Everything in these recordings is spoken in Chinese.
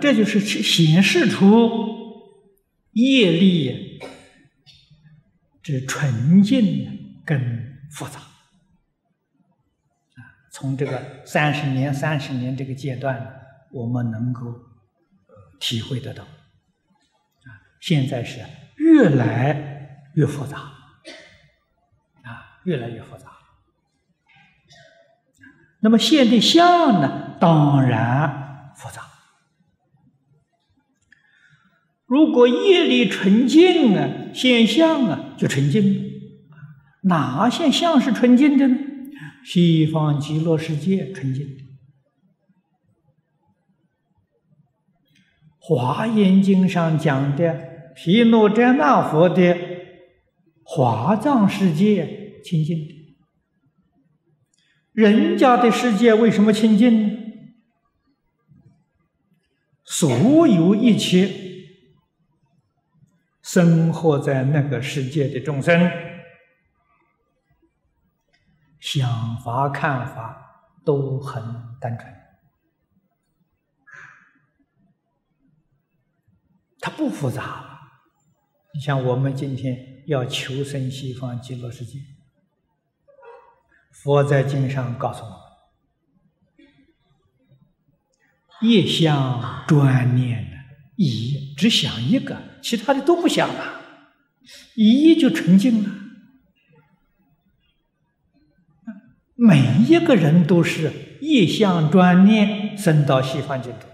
这就是显示出业力之纯净跟复杂。啊，从这个三十年、三十年这个阶段，我们能够体会得到。啊，现在是越来越复杂，啊，越来越复杂。那么现的相呢，当然复杂。如果业力纯净啊，现象啊就纯净。哪现象是纯净的呢？西方极乐世界纯净的。华严经上讲的毗卢遮那佛的华藏世界清净的。人家的世界为什么清净呢？所有一切。生活在那个世界的众生，想法看法都很单纯，它不复杂。你像我们今天要求生西方极乐世界，佛在经上告诉我们：一向专念。的意义只想一个，其他的都不想了，一就纯净了。每一个人都是一向专念升到西方净土。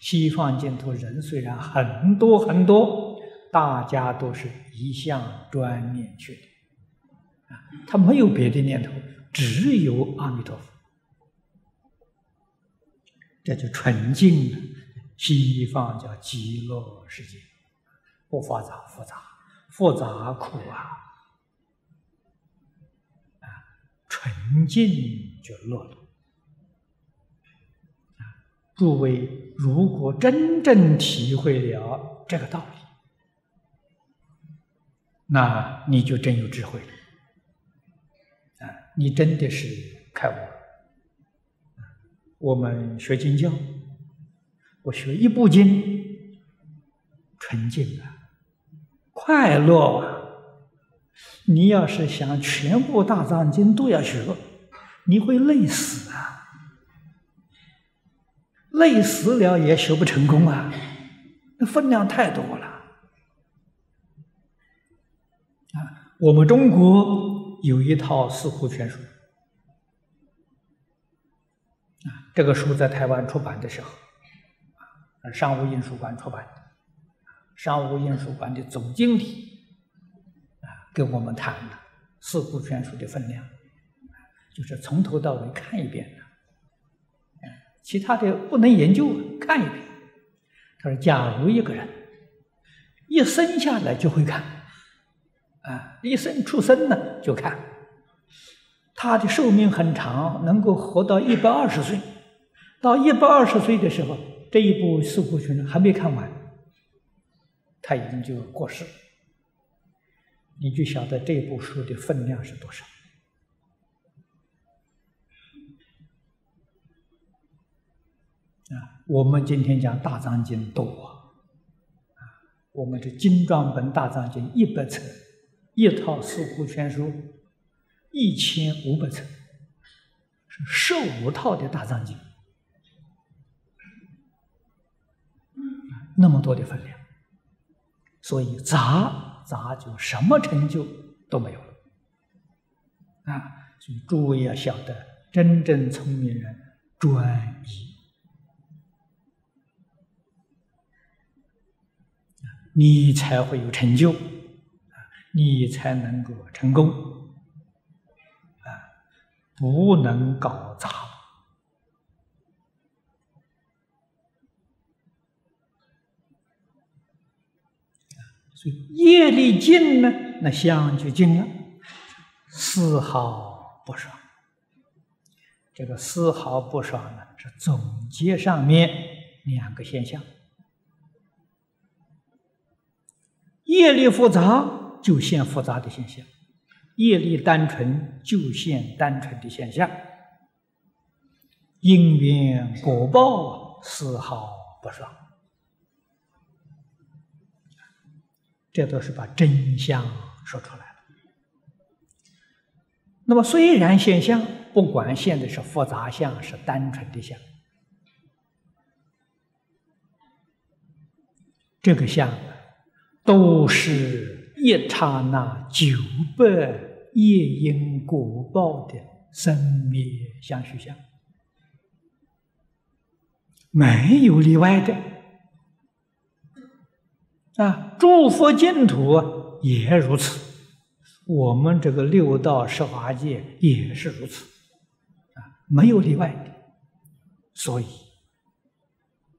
西方净土人虽然很多很多，大家都是一向专念去的，啊，他没有别的念头，只有阿弥陀佛，这就纯净了。西方叫极乐世界，不复杂，复杂，复杂苦啊！啊，纯净就乐了。啊，诸位，如果真正体会了这个道理，那你就真有智慧了。啊，你真的是开悟了。我们学经教。我学一部经，纯净啊，快乐啊！你要是想全部大藏经都要学，你会累死啊！累死了也学不成功啊！那分量太多了。啊，我们中国有一套四库全书，啊，这个书在台湾出版的时候。商务印书馆出版的，商务印书馆的总经理啊，跟我们谈了《四库全书》的分量，就是从头到尾看一遍的，其他的不能研究，看一遍。他说：“假如一个人一生下来就会看，啊，一生出生呢就看，他的寿命很长，能够活到一百二十岁，到一百二十岁的时候。”这一部《四库全书》还没看完，他已经就过世，你就晓得这部书的分量是多少啊！我们今天讲《大藏经》多啊，我们这精装本《大藏经》一百册，一套《四库全书》一千五百册，是十五套的《大藏经》。那么多的分量，所以杂杂就什么成就都没有了啊！所以诸位要晓得，真正聪明人专一，你才会有成就，你才能够成功啊，不能搞杂。所以业力尽呢，那相就尽了，丝毫不爽。这个丝毫不爽呢，是总结上面两个现象：业力复杂就现复杂的现象，业力单纯就现单纯的现象。因缘果报丝毫不爽。这都是把真相说出来了。那么，虽然现象，不管现在是复杂相，是单纯的相，这个相都是一刹那九百业因果报的生灭相续相，没有例外的。啊，诸佛净土也如此，我们这个六道十法界也是如此，啊，没有例外的。所以，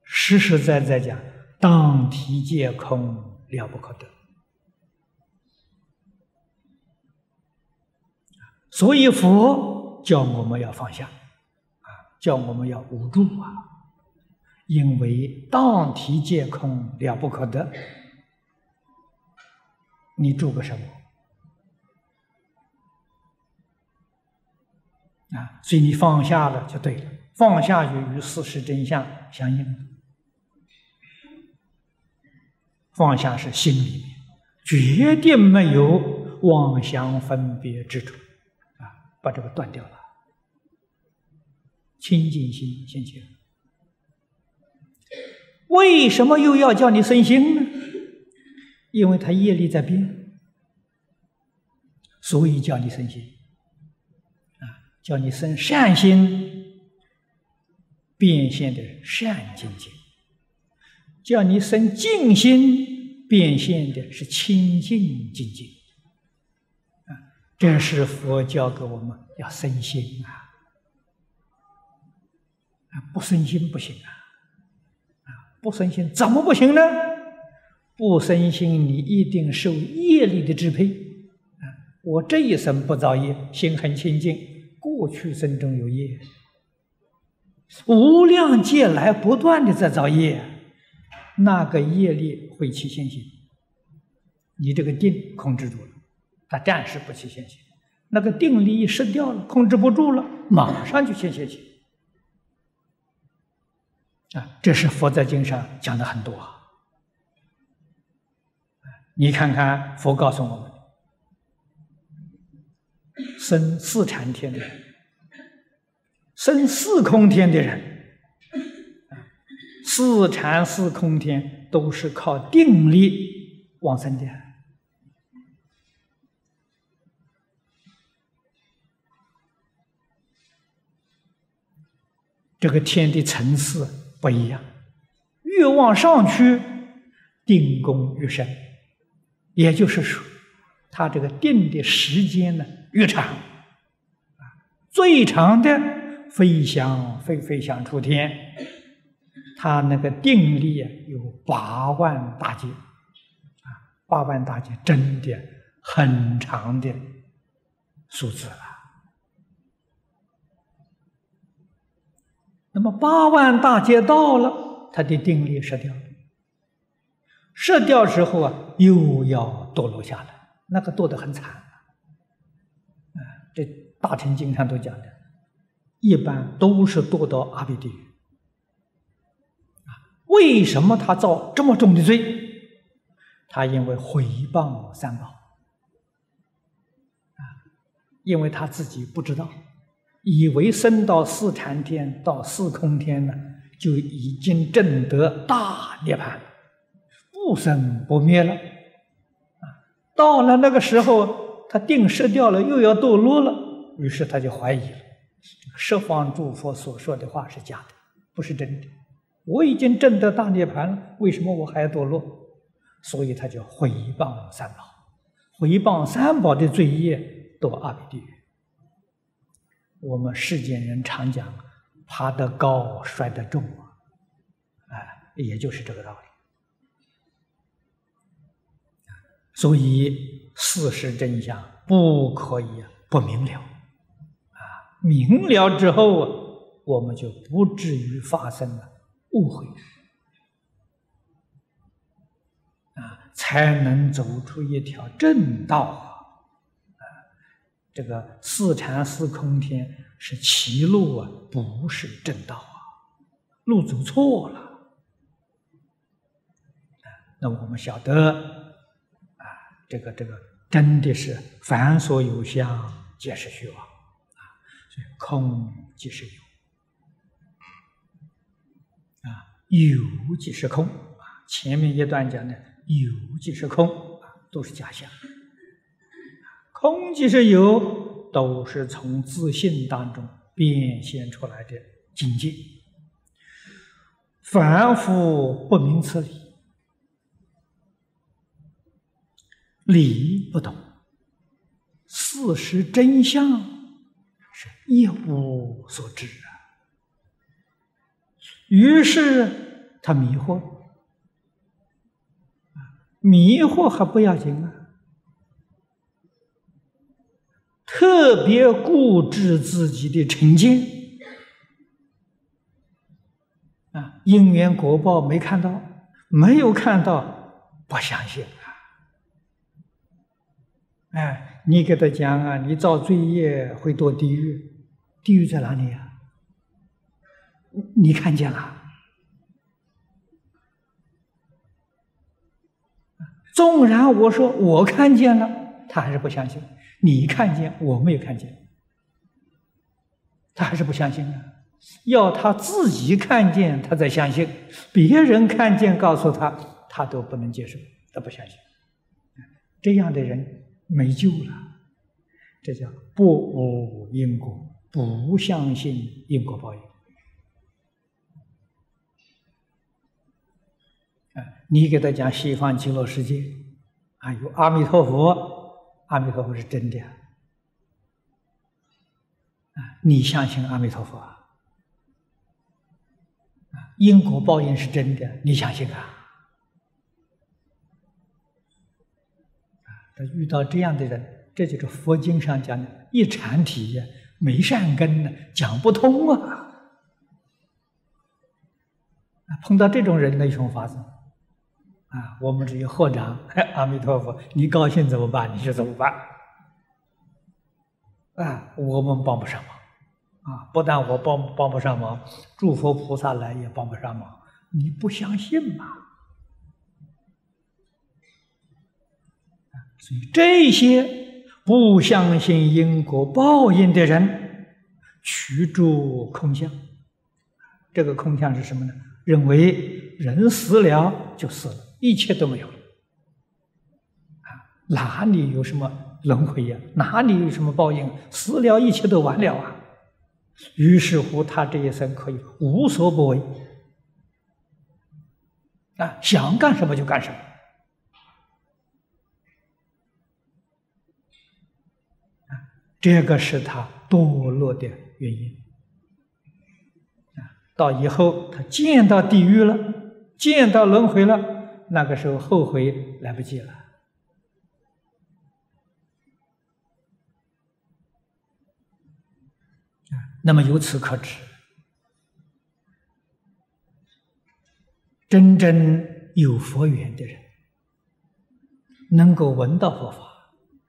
实实在在讲，当体皆空，了不可得。所以佛教我们要放下，啊，叫我们要无助啊，因为当体皆空，了不可得。你住个什么？啊，所以你放下了就对了，放下就与事实真相相应。放下是心里面决定没有妄想分别之处，啊，把这个断掉了，清净心现前。为什么又要叫你生心呢？因为他业力在变，所以叫你生心，啊，叫你生善心，变现的善境界；叫你生净心，变现的是清净境界。啊，这是佛教给我们要生心啊，啊，不生心不行啊，啊，不生心怎么不行呢？不生心，你一定受业力的支配啊！我这一生不造业，心很清净。过去生中有业，无量劫来不断的在造业，那个业力会起现行。你这个定控制住了，它暂时不起现行。那个定力失掉了，控制不住了，马上就现现行。啊，这是佛在经上讲的很多啊。你看看，佛告诉我们：生四禅天的人，生四空天的人，四禅四空天都是靠定力往生的。这个天的层次不一样，越往上去，定功越深。也就是说，他这个定的时间呢越长，啊，最长的飞翔飞飞翔出天，他那个定力啊有八万大劫，啊，八万大劫真的很长的数字了。那么八万大劫到了，他的定力失掉了。射掉之后啊，又要堕落下来，那个堕得很惨啊！这大乘经上都讲的，一般都是堕到阿鼻地狱啊。为什么他造这么重的罪？他因为毁谤三宝啊，因为他自己不知道，以为升到四禅天、到四空天呢，就已经证得大涅槃。不生不灭了，啊，到了那个时候，他定失掉了，又要堕落了，于是他就怀疑了：十方诸佛所说的话是假的，不是真的。我已经证得大涅槃了，为什么我还要堕落？所以他就毁谤三宝，毁谤三宝的罪业堕阿鼻地狱。我们世间人常讲，爬得高，摔得重啊，哎，也就是这个道理。所以事实真相不可以不明了，啊，明了之后啊，我们就不至于发生了误会，啊，才能走出一条正道啊！啊，这个四禅四空天是歧路啊，不是正道啊，路走错了，那我们晓得，这个这个真的是凡所有相，皆是虚妄啊，所以空即是有啊，有即是空啊。前面一段讲的有即是空啊，都是假象；空即是有，都是从自信当中变现出来的境界。凡夫不明此理。理不懂，事实真相是一无所知啊。于是他迷惑，迷惑还不要紧啊，特别固执自己的成见啊，因缘果报没看到，没有看到，不相信。哎，你给他讲啊，你造罪业会堕地狱，地狱在哪里呀？你看见了？纵然我说我看见了，他还是不相信。你看见，我没有看见，他还是不相信啊。要他自己看见，他才相信；别人看见告诉他，他都不能接受，他不相信。这样的人。没救了，这叫不无因果，不相信因果报应。啊，你给他讲西方极乐世界，啊，有阿弥陀佛，阿弥陀佛是真的，啊，你相信阿弥陀佛啊？啊，因果报应是真的，你相信啊？遇到这样的人，这就是佛经上讲的“一禅体”呀，没善根呢，讲不通啊！碰到这种人，那有什么法子？啊，我们只有合掌，阿弥陀佛，你高兴怎么办？你就怎么办？啊，我们帮不上忙，啊，不但我帮帮不上忙，诸佛菩萨来也帮不上忙，你不相信嘛？所以这些不相信因果报应的人，取诸空相。这个空相是什么呢？认为人死了就死了，一切都没有了。啊，哪里有什么轮回呀？哪里有什么报应？死了一切都完了啊！于是乎，他这一生可以无所不为，啊，想干什么就干什么。这个是他堕落的原因啊！到以后他见到地狱了，见到轮回了，那个时候后悔来不及了那么由此可知，真正有佛缘的人，能够闻到佛法，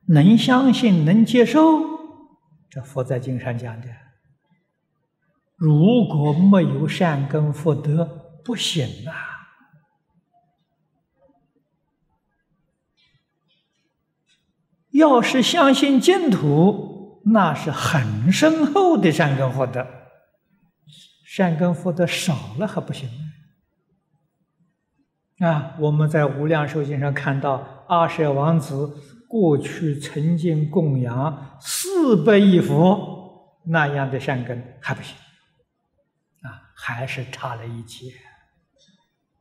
能相信，能接受。这佛在经上讲的，如果没有善根福德，不行啊！要是相信净土，那是很深厚的善根福德。善根福德少了还不行啊！我们在《无量寿经》上看到阿舍王子。过去曾经供养四百亿佛那样的善根还不行，啊，还是差了一截，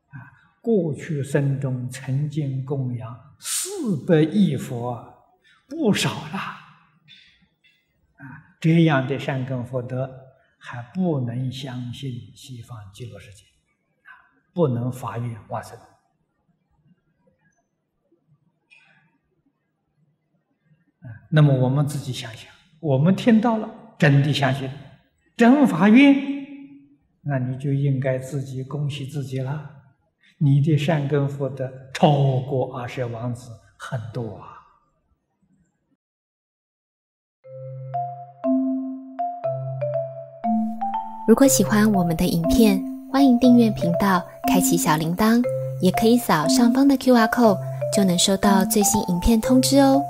啊，过去生中曾经供养四百亿佛，不少了，啊，这样的善根福德还不能相信西方极乐世界，啊，不能发愿往生。那么我们自己想想，我们听到了，真的相信，真发愿，那你就应该自己恭喜自己了，你的善根福德超过阿舍王子很多啊！如果喜欢我们的影片，欢迎订阅频道，开启小铃铛。也可以扫上方的 Q R code，就能收到最新影片通知哦。